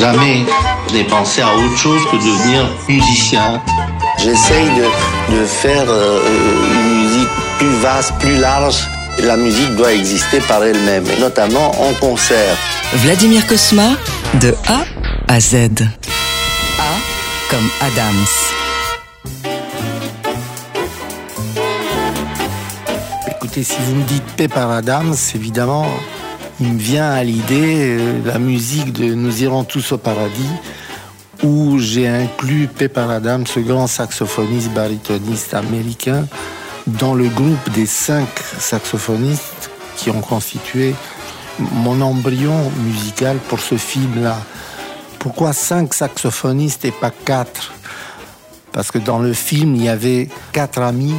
jamais n'ai pensé à autre chose que devenir musicien. J'essaye de, de faire euh, une musique plus vaste, plus large. La musique doit exister par elle-même, notamment en concert. Vladimir Cosma, de A à Z. A comme Adams. Écoutez, si vous me dites Pepper Adams, évidemment, il me vient à l'idée euh, la musique de Nous irons tous au paradis, où j'ai inclus Pepper Adams, ce grand saxophoniste baritoniste américain, dans le groupe des cinq saxophonistes qui ont constitué mon embryon musical pour ce film-là. Pourquoi cinq saxophonistes et pas quatre? Parce que dans le film, il y avait quatre amis.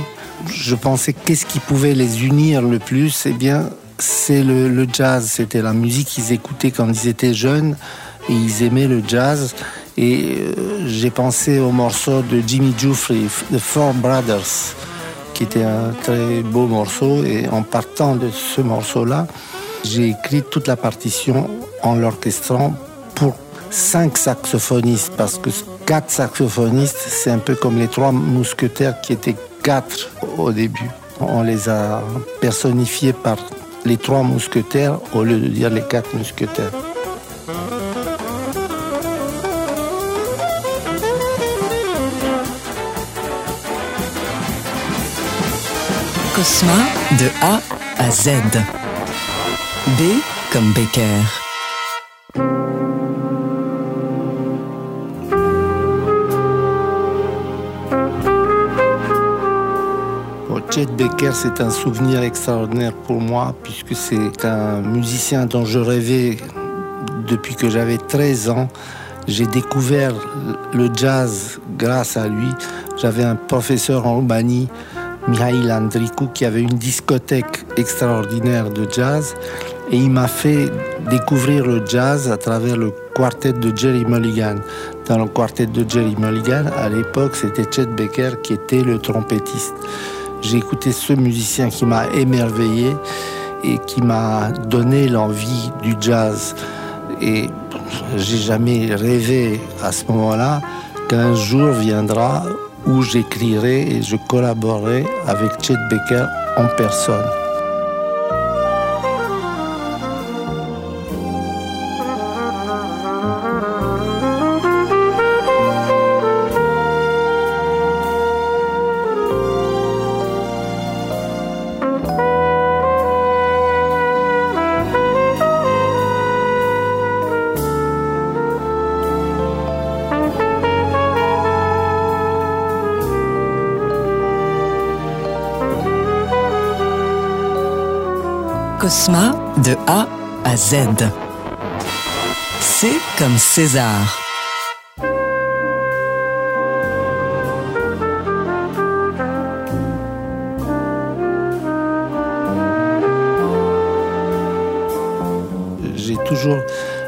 Je pensais qu'est-ce qui pouvait les unir le plus? Eh bien, c'est le, jazz. C'était la musique qu'ils écoutaient quand ils étaient jeunes et ils aimaient le jazz. Et euh, j'ai pensé au morceau de Jimmy Jeffrey, The Four Brothers, qui était un très beau morceau. Et en partant de ce morceau-là, j'ai écrit toute la partition en l'orchestrant pour cinq saxophonistes, parce que quatre saxophonistes, c'est un peu comme les trois mousquetaires qui étaient quatre au début. On les a personnifiés par les trois mousquetaires au lieu de dire les quatre mousquetaires. Cosma, de A à Z. B comme Becker. Chet Baker, c'est un souvenir extraordinaire pour moi, puisque c'est un musicien dont je rêvais depuis que j'avais 13 ans. J'ai découvert le jazz grâce à lui. J'avais un professeur en Roumanie, Mihail Andricu, qui avait une discothèque extraordinaire de jazz. Et il m'a fait découvrir le jazz à travers le quartet de Jerry Mulligan. Dans le quartet de Jerry Mulligan, à l'époque, c'était Chet Baker qui était le trompettiste. J'ai écouté ce musicien qui m'a émerveillé et qui m'a donné l'envie du jazz. Et j'ai jamais rêvé à ce moment-là qu'un jour viendra où j'écrirai et je collaborerai avec Chet Baker en personne. De A à Z. C comme César. J'ai toujours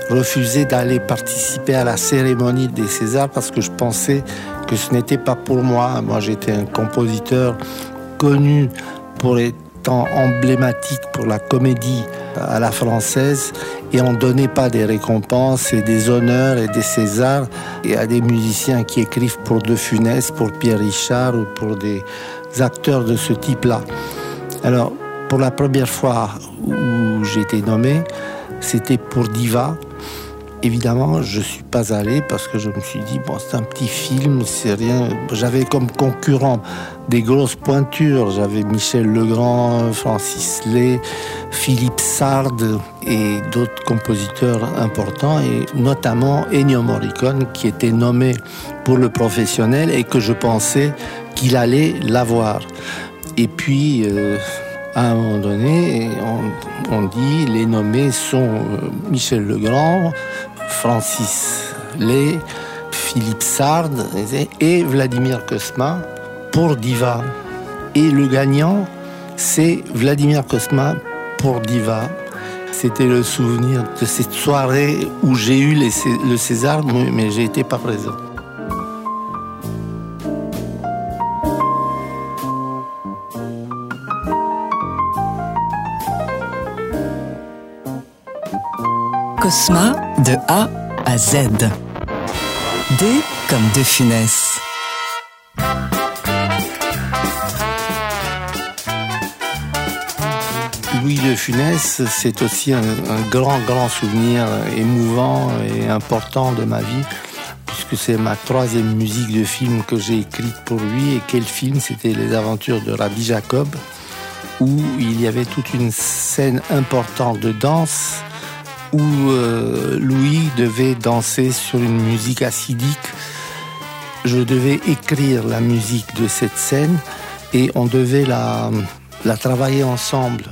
refusé d'aller participer à la cérémonie des Césars parce que je pensais que ce n'était pas pour moi. Moi, j'étais un compositeur connu pour emblématique pour la comédie à la française et on ne donnait pas des récompenses et des honneurs et des Césars et à des musiciens qui écrivent pour De Funès, pour Pierre Richard ou pour des acteurs de ce type-là. Alors, pour la première fois où j'ai été nommé, c'était pour Diva. Évidemment, je ne suis pas allé parce que je me suis dit, bon, c'est un petit film, c'est rien. J'avais comme concurrent des grosses pointures. J'avais Michel Legrand, Francis Lay, Philippe Sard et d'autres compositeurs importants, et notamment Ennio Morricone, qui était nommé pour le professionnel et que je pensais qu'il allait l'avoir. Et puis, euh, à un moment donné, on, dit les nommés sont euh, Michel Legrand, Francis Lay, Philippe Sard et Vladimir Kosma pour Diva. Et le gagnant, c'est Vladimir Kosma pour Diva. C'était le souvenir de cette soirée où j'ai eu le César, mais j'ai été pas présent. Cosma, de A à Z. D comme De Funès. Louis de Funès, c'est aussi un, grand, grand souvenir émouvant et important de ma vie, puisque c'est ma troisième musique de film que j'ai écrite pour lui. Et quel film? C'était Les Aventures de Rabbi Jacob, où il y avait toute une scène importante de danse, où euh, Louis devait danser sur une musique acidique. Je devais écrire la musique de cette scène et on devait la, travailler ensemble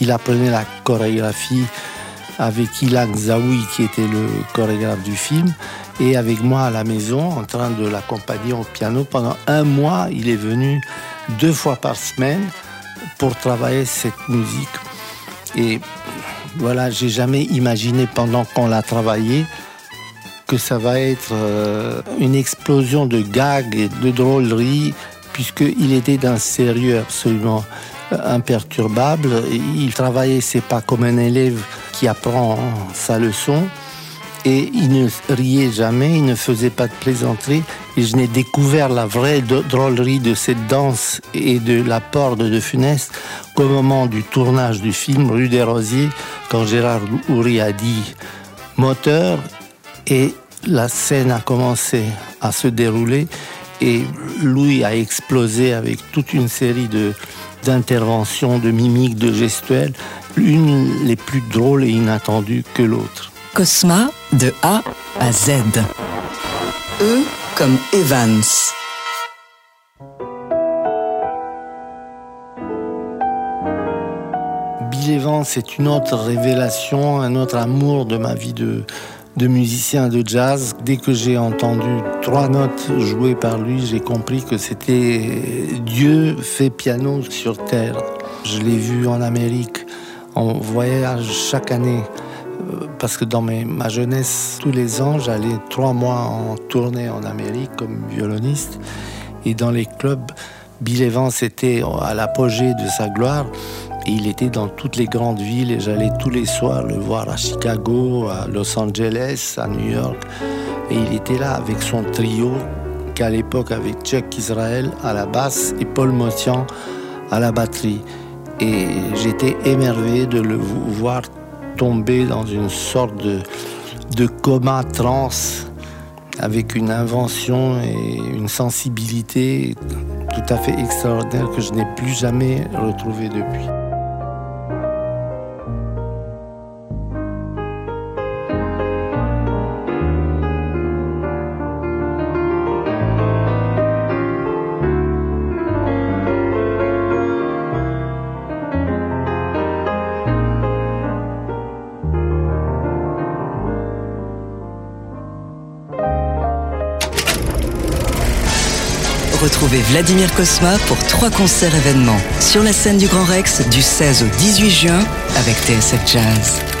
il apprenait la chorégraphie avec Ilan Zawi, qui était le chorégraphe du film, et avec moi à la maison, en train de l'accompagner au piano. Pendant un mois, il est venu deux fois par semaine pour travailler cette musique. Voilà, j'ai jamais imaginé pendant qu'on l'a travaillé que ça va être euh, une explosion de gags et de drôleries, puisqu'il était d'un sérieux absolument imperturbable. Il travaillait, c'est pas comme un élève qui apprend sa leçon. Et il ne riait jamais, il ne faisait pas de plaisanterie. Et je n'ai découvert la vraie drôlerie de cette danse et de l'apport de De Funès qu'au moment du tournage du film Rue des Rosiers, quand Gérard Houry a dit moteur, et la scène a commencé à se dérouler, et Louis a explosé avec toute une série d'interventions, de mimiques, de gestuelles, l'une les plus drôles et inattendues que l'autre. Cosma de A à Z. E comme Evans. Bill Evans, c'est une autre révélation, un autre amour de ma vie de, de musicien de jazz. Dès que j'ai entendu trois notes jouées par lui, j'ai compris que c'était Dieu fait piano sur terre. Je l'ai vu en Amérique, en voyage chaque année. Parce que dans ma jeunesse, tous les ans, j'allais trois mois en tournée en Amérique comme violoniste. Et dans les clubs, Bill Evans était à l'apogée de sa gloire il était dans toutes les grandes villes et j'allais tous les soirs le voir à Chicago, à Los Angeles, à New York. Et il était là avec son trio, qu'à l'époque avec Chuck Israel à la basse et Paul Motian à la batterie. Et j'étais émerveillé de le voir tomber dans une sorte de, de coma trans avec une invention et une sensibilité tout à fait extraordinaire que je n'ai plus jamais retrouvé depuis. Retrouvez Vladimir Cosma pour trois concerts événements sur la scène du Grand Rex du 16 au 18 juin avec TSF Jazz.